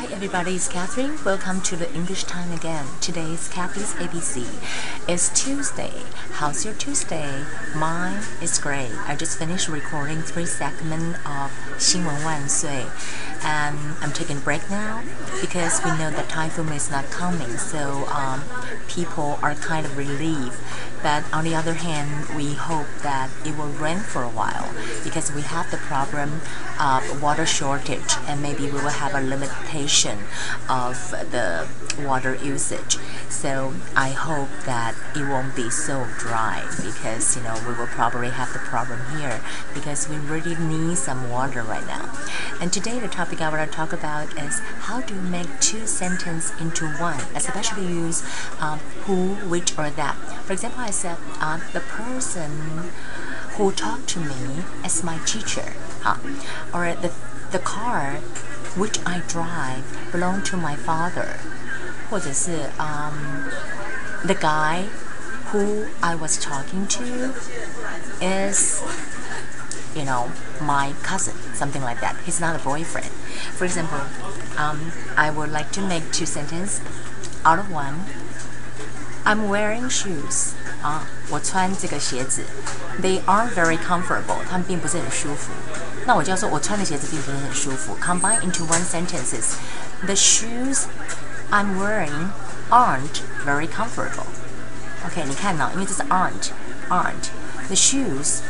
Hi everybody, it's Catherine. Welcome to the English time again. Today is Kathy's ABC. It's Tuesday. How's your Tuesday? Mine is great. I just finished recording three segments of 新闻万岁 and I'm taking a break now because we know that typhoon is not coming so um, people are kind of relieved but on the other hand we hope that it will rain for a while because we have the problem of water shortage and maybe we will have a limitation of the water usage so I hope that it won't be so dry because you know we will probably have the problem here because we really need some water right now and today the topic I want to talk about is how to make two sentences into one, especially use um, who, which, or that. For example, I said uh, the person who talked to me is my teacher, huh? or the the car which I drive belong to my father, 或者是 um, the guy who I was talking to is you know, my cousin, something like that. He's not a boyfriend. For example, um, I would like to make two sentences out of one. I'm wearing shoes. 啊，我穿这个鞋子，They aren't very comfortable. 它们并不是很舒服。那我就要说，我穿的鞋子并不是很舒服。Combine into one sentences. The shoes I'm wearing aren't very comfortable. OK，你看呢、哦，因为这是 aren't aren't the shoes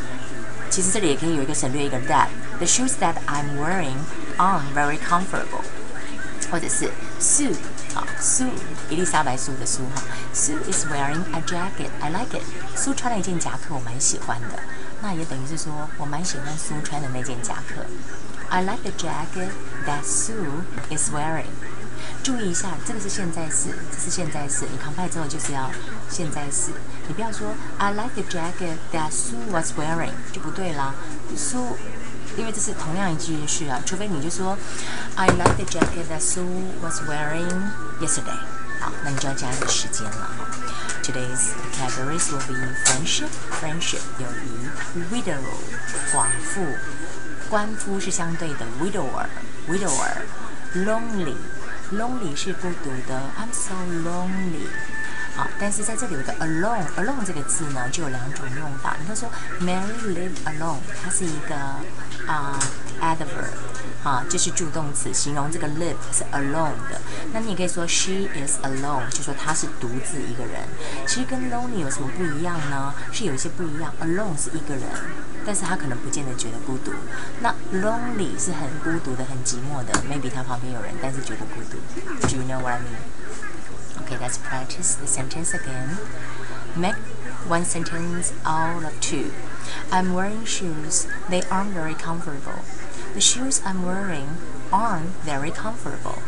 其实这里也可以有一个省略一个 that。The shoes that I'm wearing aren't very comfortable，或者是 Sue 啊，Sue 伊丽莎白苏的苏哈，Sue is wearing a jacket. I like it. 苏穿了一件夹克，我蛮喜欢的。那也等于是说我蛮喜欢苏穿的那件夹克。I like the jacket that Sue is wearing. 注意一下，这个是现在式，这是现在式。你 combine 之后就是要现在式。你不要说 I like the jacket that Sue was wearing，就不对啦。苏，因为这是同样一句式啊，除非你就说 I like the jacket that Sue was wearing yesterday。好，那你就要加一个时间了。Today's categories will be friendship, friendship 友谊，widow 寡妇，官夫是相对的 widower, widower, lonely。lonely 是孤独的，I'm so lonely。 啊，但是在这里有个 alone，alone 这个字呢就有两种用法。你会说 Mary lived alone，它是一个啊 adverb，啊就是助动词，形容这个 live 是 alone 的。那你也可以说 she is alone，就说她是独自一个人。其实跟 lonely 有什么不一样呢？是有一些不一样。alone 是一个人。但是他可能不见得觉得孤独。那 lonely 是很孤独的、很寂寞的，maybe 他旁边有人，但是觉得孤独。Do you know what I mean? Okay, let's practice the sentence again. Make one sentence out of two. I'm wearing shoes. They aren't very comfortable. The shoes I'm wearing aren't very comfortable.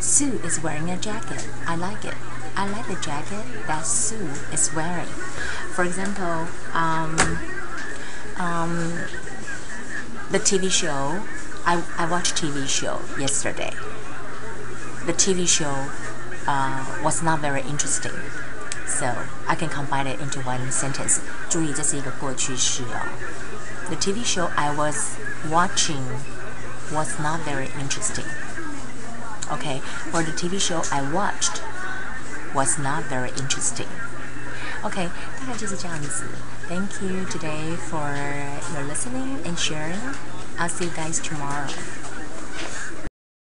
Sue is wearing a jacket. I like it. I like the jacket that Sue is wearing. For example, um, um, the TV show. I, I watched TV show yesterday. The TV show uh, was not very interesting. So I can combine it into one sentence. 注意，这是一个过去式哦。The TV show I was watching was not very interesting. Okay, or the TV show I watched was not very interesting. OK，大概就是这样子。Thank you today for your listening and sharing. I'll see you guys tomorrow.